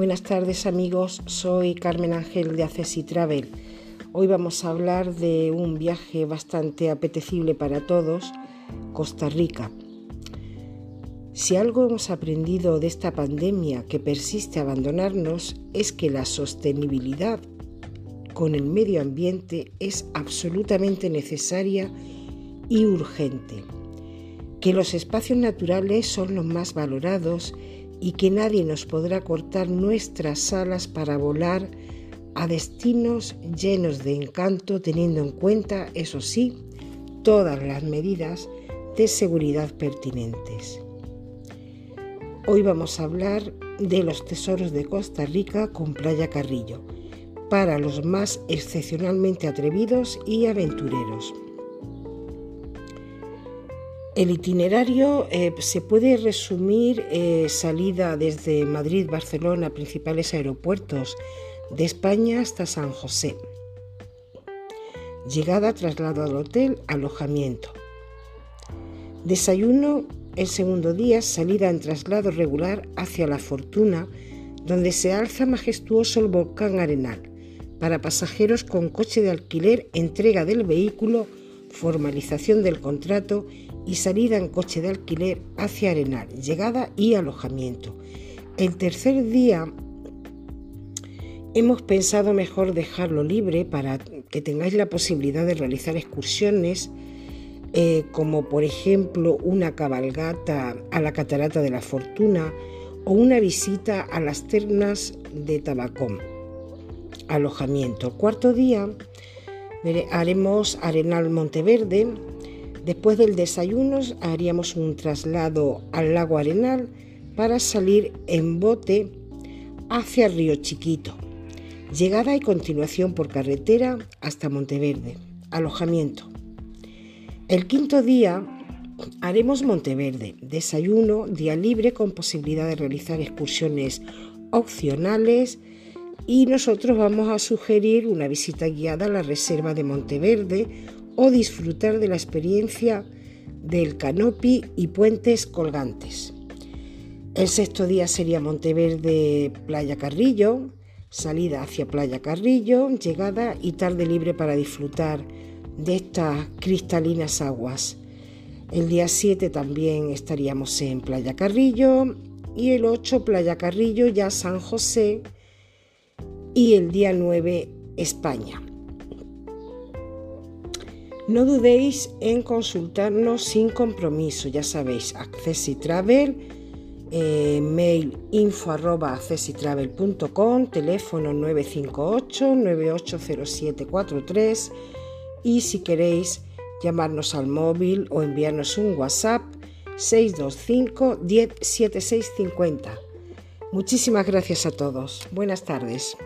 Buenas tardes amigos, soy Carmen Ángel de Accesi Travel. Hoy vamos a hablar de un viaje bastante apetecible para todos, Costa Rica. Si algo hemos aprendido de esta pandemia que persiste abandonarnos es que la sostenibilidad con el medio ambiente es absolutamente necesaria y urgente, que los espacios naturales son los más valorados y que nadie nos podrá cortar nuestras alas para volar a destinos llenos de encanto teniendo en cuenta, eso sí, todas las medidas de seguridad pertinentes. Hoy vamos a hablar de los tesoros de Costa Rica con Playa Carrillo, para los más excepcionalmente atrevidos y aventureros. El itinerario eh, se puede resumir eh, salida desde Madrid, Barcelona, principales aeropuertos de España hasta San José. Llegada, traslado al hotel, alojamiento. Desayuno el segundo día, salida en traslado regular hacia La Fortuna, donde se alza majestuoso el volcán Arenal. Para pasajeros con coche de alquiler, entrega del vehículo, formalización del contrato y salida en coche de alquiler hacia Arenal, llegada y alojamiento. El tercer día hemos pensado mejor dejarlo libre para que tengáis la posibilidad de realizar excursiones eh, como por ejemplo una cabalgata a la Catarata de la Fortuna o una visita a las ternas de Tabacón. Alojamiento. cuarto día haremos Arenal Monteverde, Después del desayuno haríamos un traslado al lago Arenal para salir en bote hacia Río Chiquito. Llegada y continuación por carretera hasta Monteverde. Alojamiento. El quinto día haremos Monteverde. Desayuno, día libre con posibilidad de realizar excursiones opcionales y nosotros vamos a sugerir una visita guiada a la reserva de Monteverde o disfrutar de la experiencia del canopy y puentes colgantes. El sexto día sería Monteverde Playa Carrillo, salida hacia Playa Carrillo, llegada y tarde libre para disfrutar de estas cristalinas aguas. El día 7 también estaríamos en Playa Carrillo y el 8 Playa Carrillo ya San José y el día 9 España. No dudéis en consultarnos sin compromiso, ya sabéis, Accessitravel, eh, mail info arroba accessitravel.com, teléfono 958-980743 y si queréis llamarnos al móvil o enviarnos un WhatsApp 625 107650. Muchísimas gracias a todos. Buenas tardes.